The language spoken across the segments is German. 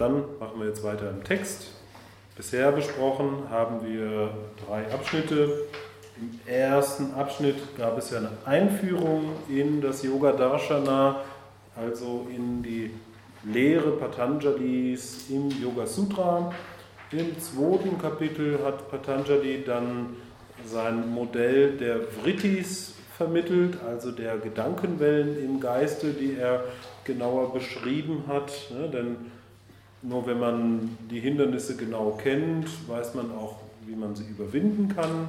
Dann machen wir jetzt weiter im Text. Bisher besprochen haben wir drei Abschnitte. Im ersten Abschnitt gab es ja eine Einführung in das Yoga Darshana, also in die Lehre Patanjalis im Yoga Sutra. Im zweiten Kapitel hat Patanjali dann sein Modell der Vrittis vermittelt, also der Gedankenwellen im Geiste, die er genauer beschrieben hat. Ne? Denn nur wenn man die Hindernisse genau kennt, weiß man auch, wie man sie überwinden kann.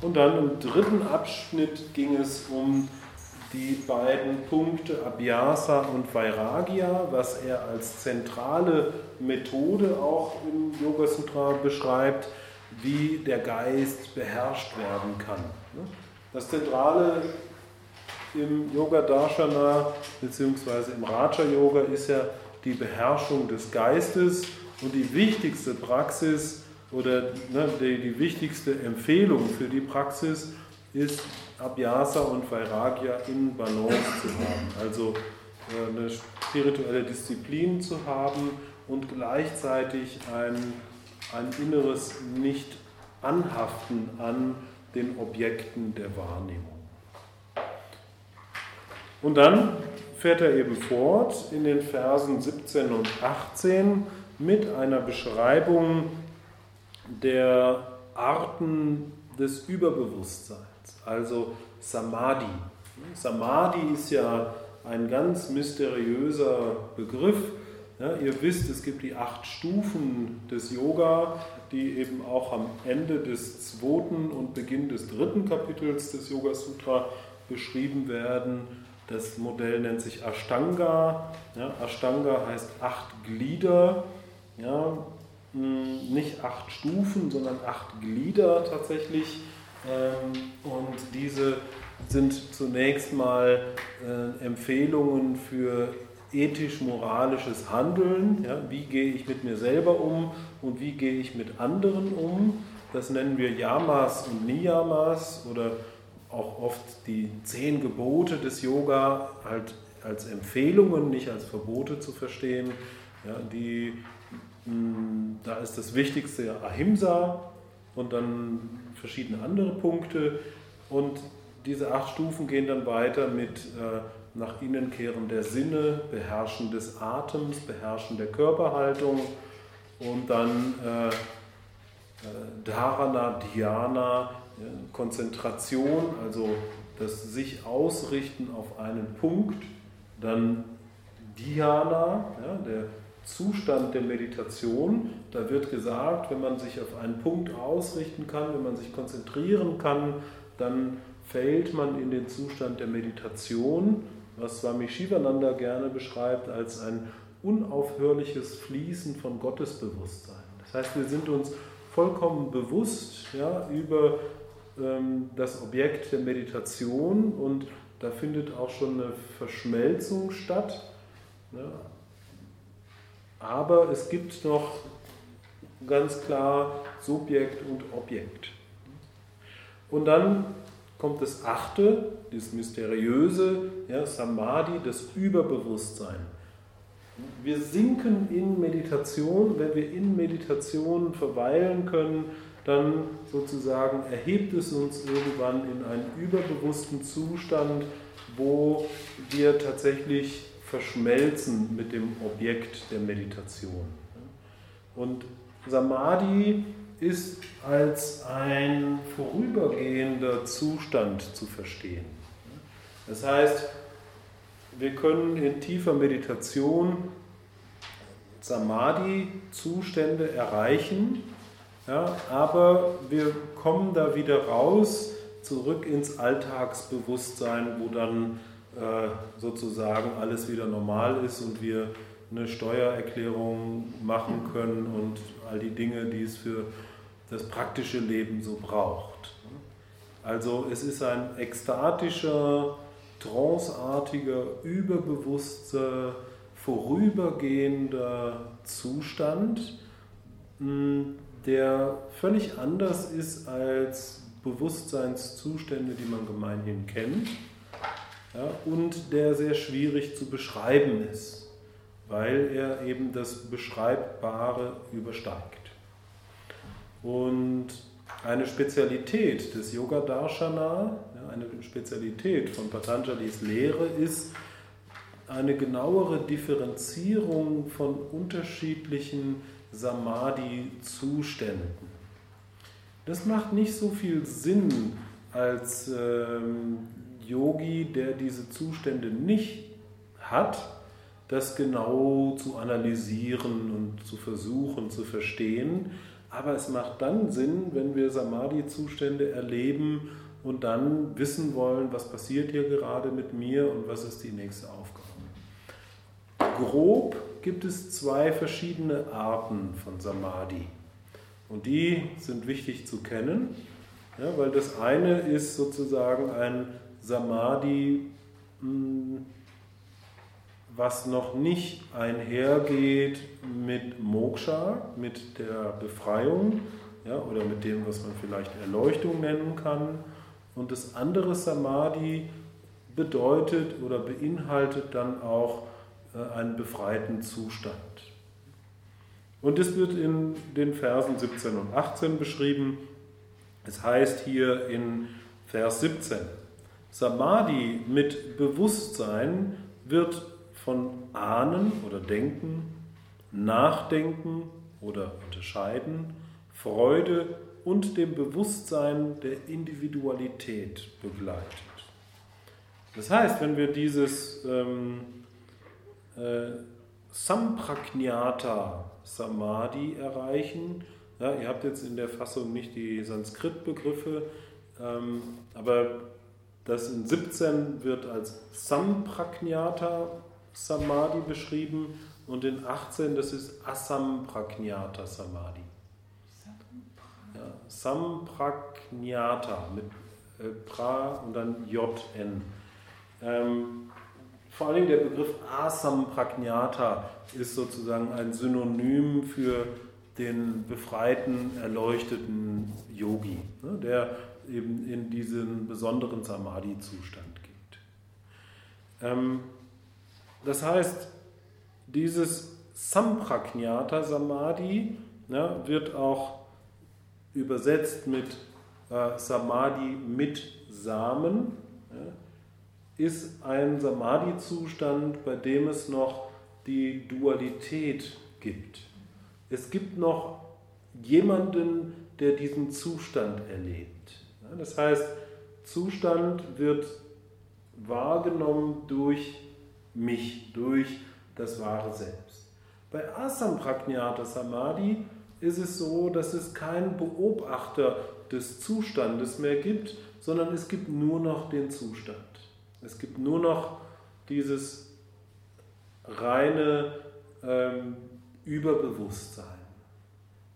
Und dann im dritten Abschnitt ging es um die beiden Punkte Abhyasa und Vairagya, was er als zentrale Methode auch im Yoga Sutra beschreibt, wie der Geist beherrscht werden kann. Das Zentrale im Yoga Darshana bzw. im Raja Yoga ist ja die Beherrschung des Geistes und die wichtigste Praxis oder ne, die, die wichtigste Empfehlung für die Praxis ist Abhyasa und Vairagya in Balance zu haben. Also äh, eine spirituelle Disziplin zu haben und gleichzeitig ein, ein inneres Nicht-Anhaften an den Objekten der Wahrnehmung. Und dann fährt er eben fort in den Versen 17 und 18 mit einer Beschreibung der Arten des Überbewusstseins, also Samadhi. Samadhi ist ja ein ganz mysteriöser Begriff. Ja, ihr wisst, es gibt die acht Stufen des Yoga, die eben auch am Ende des zweiten und Beginn des dritten Kapitels des Yoga Sutra beschrieben werden. Das Modell nennt sich Ashtanga. Ja, Ashtanga heißt acht Glieder. Ja, hm, nicht acht Stufen, sondern acht Glieder tatsächlich. Ähm, und diese sind zunächst mal äh, Empfehlungen für ethisch-moralisches Handeln. Ja, wie gehe ich mit mir selber um und wie gehe ich mit anderen um? Das nennen wir Yamas und Niyamas oder auch oft die zehn Gebote des Yoga halt als Empfehlungen, nicht als Verbote zu verstehen. Ja, die, mh, hm, da ist das Wichtigste Ahimsa und dann verschiedene andere Punkte. Und diese acht Stufen gehen dann weiter mit äh, nach innen kehren der Sinne, Beherrschen des Atems, Beherrschen der Körperhaltung und dann äh, äh, Dharana, Dhyana, Konzentration, also das sich ausrichten auf einen Punkt, dann Dhyana, ja, der Zustand der Meditation. Da wird gesagt, wenn man sich auf einen Punkt ausrichten kann, wenn man sich konzentrieren kann, dann fällt man in den Zustand der Meditation, was Swami Shivananda gerne beschreibt als ein unaufhörliches Fließen von Gottesbewusstsein. Das heißt, wir sind uns vollkommen bewusst ja, über das Objekt der Meditation und da findet auch schon eine Verschmelzung statt. Ne? Aber es gibt noch ganz klar Subjekt und Objekt. Und dann kommt das achte, das mysteriöse, ja, Samadhi, das Überbewusstsein. Wir sinken in Meditation, wenn wir in Meditation verweilen können, dann sozusagen erhebt es uns irgendwann in einen überbewussten Zustand, wo wir tatsächlich verschmelzen mit dem Objekt der Meditation. Und Samadhi ist als ein vorübergehender Zustand zu verstehen. Das heißt, wir können in tiefer Meditation Samadhi-Zustände erreichen, ja, aber wir kommen da wieder raus, zurück ins Alltagsbewusstsein, wo dann äh, sozusagen alles wieder normal ist und wir eine Steuererklärung machen können und all die Dinge, die es für das praktische Leben so braucht. Also es ist ein ekstatischer, tranceartiger, überbewusster, vorübergehender Zustand, hm, der völlig anders ist als Bewusstseinszustände, die man gemeinhin kennt ja, und der sehr schwierig zu beschreiben ist, weil er eben das Beschreibbare übersteigt. Und eine Spezialität des Yoga Darshana, eine Spezialität von Patanjalis Lehre ist eine genauere Differenzierung von unterschiedlichen Samadhi-Zuständen. Das macht nicht so viel Sinn als ähm, Yogi, der diese Zustände nicht hat, das genau zu analysieren und zu versuchen zu verstehen. Aber es macht dann Sinn, wenn wir Samadhi-Zustände erleben und dann wissen wollen, was passiert hier gerade mit mir und was ist die nächste Aufgabe. Grob gibt es zwei verschiedene Arten von Samadhi. Und die sind wichtig zu kennen, ja, weil das eine ist sozusagen ein Samadhi, hm, was noch nicht einhergeht mit Moksha, mit der Befreiung ja, oder mit dem, was man vielleicht Erleuchtung nennen kann. Und das andere Samadhi bedeutet oder beinhaltet dann auch einen befreiten Zustand. Und das wird in den Versen 17 und 18 beschrieben. Es heißt hier in Vers 17, Samadhi mit Bewusstsein wird von Ahnen oder Denken, Nachdenken oder Unterscheiden, Freude und dem Bewusstsein der Individualität begleitet. Das heißt, wenn wir dieses ähm, äh, Sampragnata Samadhi erreichen, ja, ihr habt jetzt in der Fassung nicht die Sanskrit-Begriffe, ähm, aber das in 17 wird als Sampragnata Samadhi beschrieben und in 18 das ist Asampragnata Samadhi. Ja, Sampragnata mit äh, Pra und dann JN. Ähm, vor allem der Begriff Asampragnata ist sozusagen ein Synonym für den befreiten, erleuchteten Yogi, ne, der eben in diesen besonderen Samadhi-Zustand geht. Ähm, das heißt, dieses Sampragnata Samadhi ja, wird auch übersetzt mit äh, Samadhi mit Samen, ja, ist ein Samadhi-Zustand, bei dem es noch die Dualität gibt. Es gibt noch jemanden, der diesen Zustand erlebt. Das heißt, Zustand wird wahrgenommen durch mich, durch das wahre Selbst. Bei Asampragnata Samadhi ist es so, dass es keinen Beobachter des Zustandes mehr gibt, sondern es gibt nur noch den Zustand. Es gibt nur noch dieses reine ähm, Überbewusstsein.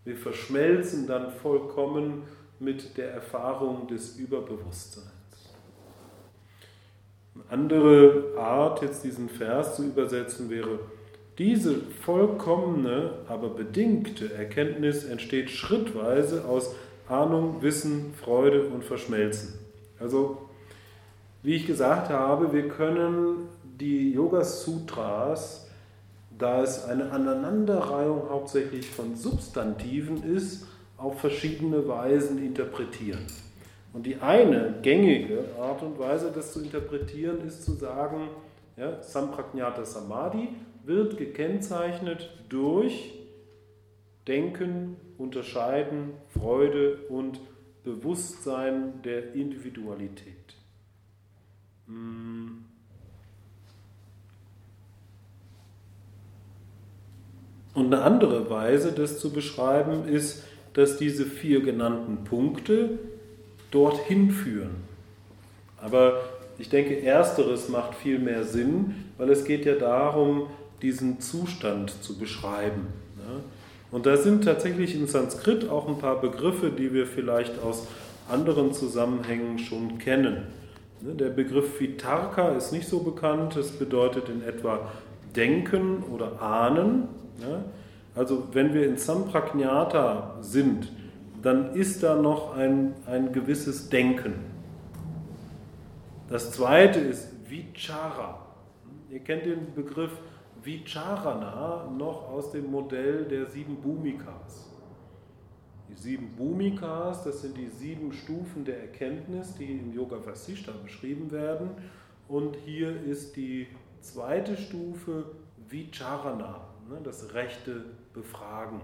Wir verschmelzen dann vollkommen mit der Erfahrung des Überbewusstseins. Eine andere Art, jetzt diesen Vers zu übersetzen, wäre, diese vollkommene, aber bedingte Erkenntnis entsteht schrittweise aus Ahnung, Wissen, Freude und Verschmelzen. Also wie ich gesagt habe, wir können die Yoga Sutras, da es eine Aneinanderreihung hauptsächlich von Substantiven ist, auf verschiedene Weisen interpretieren. Und die eine gängige Art und Weise, das zu interpretieren, ist zu sagen, ja, Sampragnata Samadhi wird gekennzeichnet durch Denken, Unterscheiden, Freude und Bewusstsein der Individualität. Mm. Und eine andere Weise, das zu beschreiben, ist, dass diese vier genannten Punkte dorthin führen. Aber ich denke, ersteres macht viel mehr Sinn, weil es geht ja darum, diesen Zustand zu beschreiben. Und da sind tatsächlich in Sanskrit auch ein paar Begriffe, die wir vielleicht aus anderen Zusammenhängen schon kennen. Ne, der Begriff Vitarka ist nicht so bekannt, es bedeutet in etwa denken oder ahnen. Also wenn wir in Sampragnata sind, dann ist da noch ein, ein gewisses Denken. Das zweite ist Vichara. Ihr kennt den Begriff Vicharana noch aus dem Modell der sieben Bhumikas. Die sieben Bhumikas, das sind die sieben Stufen der Erkenntnis, die im Yoga Vasishta beschrieben werden. Und hier ist die zweite Stufe Vicharana, ne, das rechte Befragen.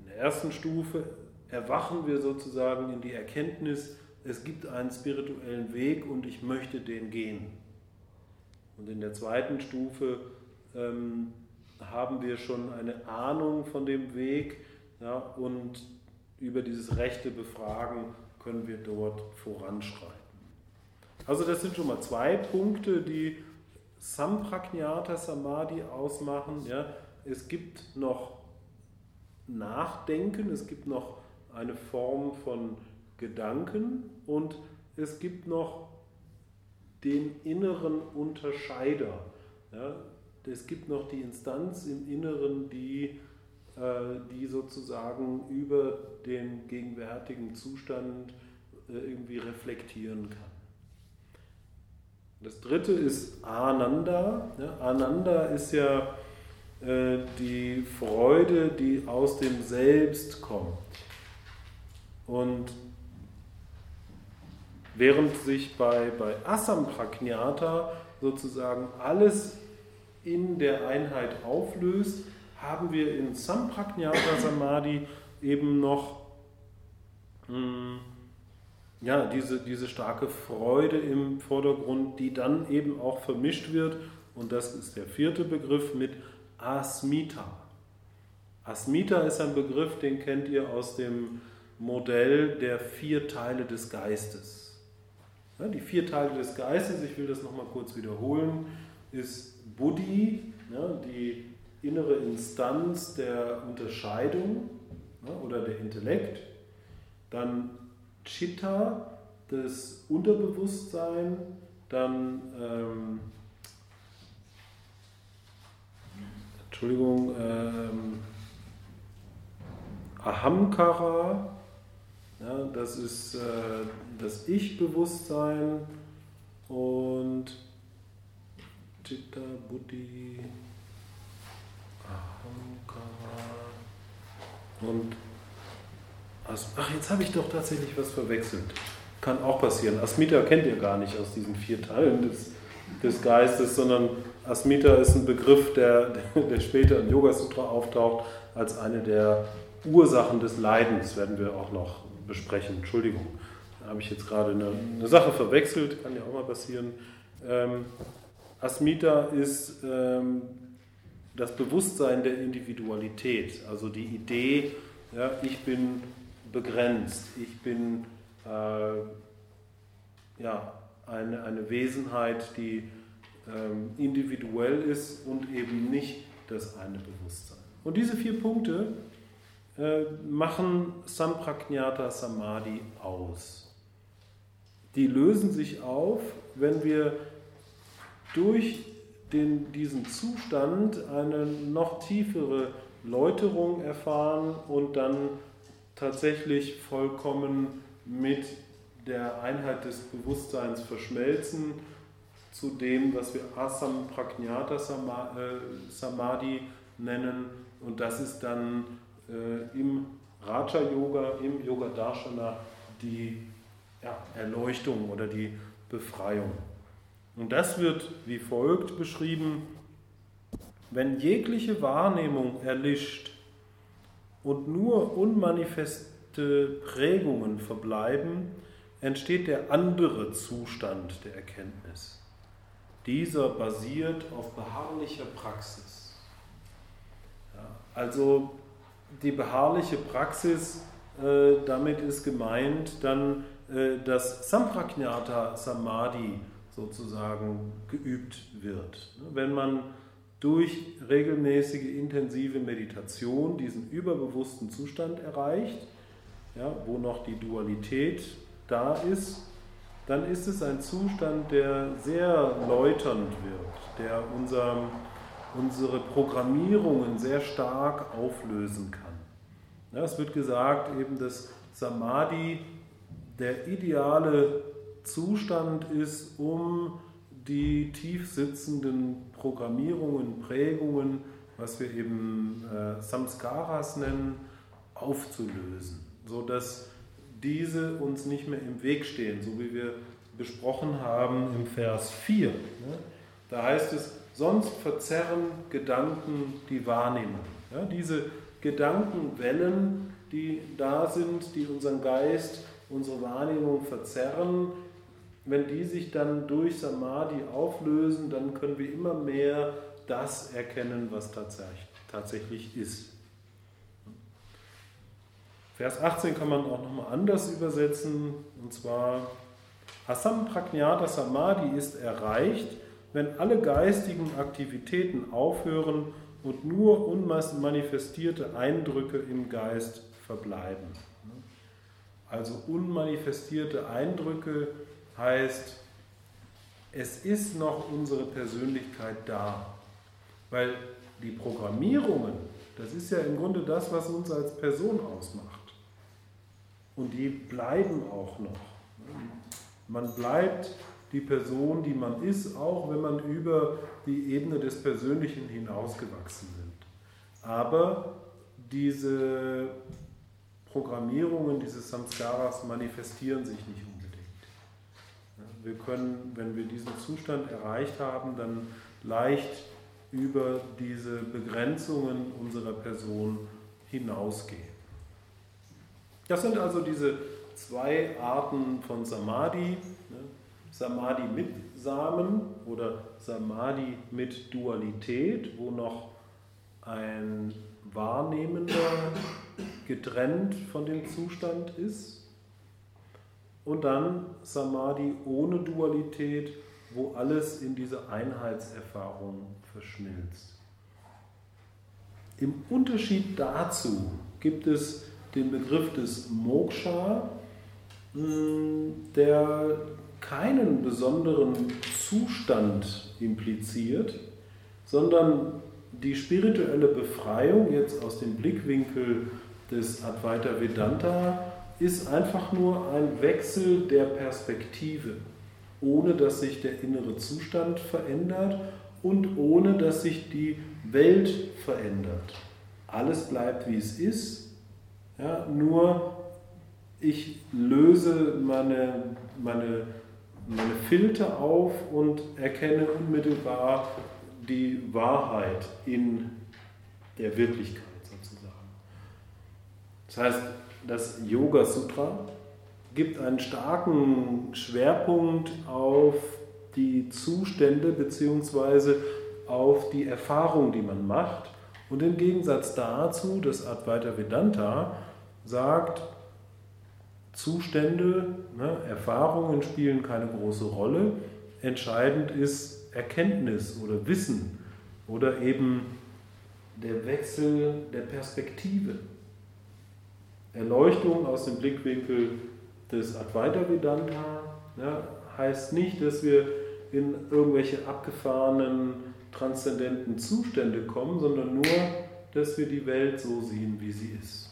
In der ersten Stufe erwachen wir sozusagen in die Erkenntnis, es gibt einen spirituellen Weg und ich möchte den gehen. Und in der zweiten Stufe ähm, haben wir schon eine Ahnung von dem Weg ja, und über dieses rechte Befragen können wir dort voranschreiten. Also das sind schon mal zwei Punkte, die Sampragnata Samadhi ausmachen. Ja. Es gibt noch Nachdenken, es gibt noch eine Form von Gedanken und es gibt noch den inneren Unterscheider. Ja, es gibt noch die Instanz im Inneren, die, die sozusagen über den gegenwärtigen Zustand äh, irgendwie reflektieren kann. Das dritte ist Ananda. Ananda ist ja äh, die Freude, die aus dem Selbst kommt. Und Während sich bei, bei Asampragnata sozusagen alles in der Einheit auflöst, haben wir in Sampragnata Samadhi eben noch mh, hm, ja, diese, diese starke Freude im Vordergrund, die dann eben auch vermischt wird. Und das ist der vierte Begriff mit Asmita. Asmita ist ein Begriff, den kennt ihr aus dem Modell der vier Teile des Geistes. Ja, die vier Teile des Geistes, ich will das nochmal kurz wiederholen, ist Buddhi, ja, die innere Instanz der Unterscheidung ja, oder der Intellekt, dann Chitta, das Unterbewusstsein, dann ähm, Entschuldigung, ähm, Ahamkara, ja, das ist äh, das Ich-Bewusstsein und Chitta, Buddhi, Und Ach, jetzt habe ich doch tatsächlich was verwechselt. Kann auch passieren. Asmita kennt ihr gar nicht aus diesen vier Teilen des, des Geistes, sondern Asmita ist ein Begriff, der, der später im Yoga Sutra auftaucht, als eine der Ursachen des Leidens. Werden wir auch noch besprechen. Entschuldigung, da habe ich jetzt gerade eine, eine, Sache verwechselt, kann ja auch mal passieren. Ähm, Asmita ist ähm, das Bewusstsein der Individualität, also die Idee, ja, ich bin begrenzt, ich bin äh, ja, eine, eine Wesenheit, die ähm, individuell ist und eben nicht das eine Bewusstsein. Und diese vier Punkte äh, machen Sampragnata Samadhi aus. Die lösen sich auf, wenn wir durch den, diesen Zustand eine noch tiefere Läuterung erfahren und dann tatsächlich vollkommen mit der Einheit des Bewusstseins verschmelzen zu dem, was wir Asam Pragnata äh, Samadhi nennen. Und das ist dann äh, im Raja Yoga, im Yoga Darshana die ja, Erleuchtung oder die Befreiung. Und das wird wie folgt beschrieben, wenn jegliche Wahrnehmung erlischt und nur unmanifeste Prägungen verbleiben, entsteht der andere Zustand der Erkenntnis. Dieser basiert auf beharrlicher Praxis. Also die beharrliche Praxis, äh, damit ist gemeint dann äh, dass Sampragnata Samadhi sozusagen geübt wird. Wenn man durch regelmäßige intensive Meditation diesen überbewussten Zustand erreicht, ja, wo noch die Dualität da ist, dann ist es ein Zustand, der sehr läuternd wird, der unser, unsere Programmierungen sehr stark auflösen kann. Ja, es wird gesagt, eben, dass Samadhi der ideale Zustand ist, um die tief sitzenden Programmierungen, Prägungen, was wir eben äh, Samskaras nennen, aufzulösen, sodass diese uns nicht mehr im Weg stehen, so wie wir besprochen haben im Vers 4. Ne? Da heißt es, sonst verzerren Gedanken die Wahrnehmung. Ja, diese Gedankenwellen, die da sind, die unseren Geist, unsere Wahrnehmung verzerren, wenn die sich dann durch Samadhi auflösen, dann können wir immer mehr das erkennen, was tatsächlich ist. Vers 18 kann man auch nochmal anders übersetzen, und zwar Asam Prajnata Samadhi ist erreicht, wenn alle geistigen Aktivitäten aufhören und nur unmanifestierte Eindrücke im Geist verbleiben. Also unmanifestierte Eindrücke heißt, es ist noch unsere Persönlichkeit da. Weil die Programmierungen, das ist ja im Grunde das, was uns als Person ausmacht. Und die bleiben auch noch. Man bleibt die Person, die man ist, auch wenn man über die Ebene des Persönlichen hinausgewachsen sind. Aber diese Programmierungen, diese Samskaras manifestieren sich nicht. Wir können, wenn wir diesen Zustand erreicht haben, dann leicht über diese Begrenzungen unserer Person hinausgehen. Das sind also diese zwei Arten von Samadhi. Samadhi mit Samen oder Samadhi mit Dualität, wo noch ein Wahrnehmender getrennt von dem Zustand ist. Und dann Samadhi ohne Dualität, wo alles in diese Einheitserfahrung verschmilzt. Im Unterschied dazu gibt es den Begriff des Moksha, der keinen besonderen Zustand impliziert, sondern die spirituelle Befreiung jetzt aus dem Blickwinkel des Advaita Vedanta ist einfach nur ein Wechsel der Perspektive, ohne dass sich der innere Zustand verändert und ohne dass sich die Welt verändert. Alles bleibt wie es ist, ja, nur ich löse meine, meine, meine Filter auf und erkenne unmittelbar die Wahrheit in der Wirklichkeit sozusagen. Das heißt, das Yoga Sutra gibt einen starken Schwerpunkt auf die Zustände bzw. auf die Erfahrung, die man macht. Und im Gegensatz dazu, das Advaita Vedanta sagt, Zustände, ne, Erfahrungen spielen keine große Rolle. Entscheidend ist Erkenntnis oder Wissen oder eben der Wechsel der Perspektive. Erleuchtung aus dem Blickwinkel des Advaita Vedanta ja, heißt nicht, dass wir in irgendwelche abgefahrenen, transzendenten Zustände kommen, sondern nur, dass wir die Welt so sehen, wie sie ist.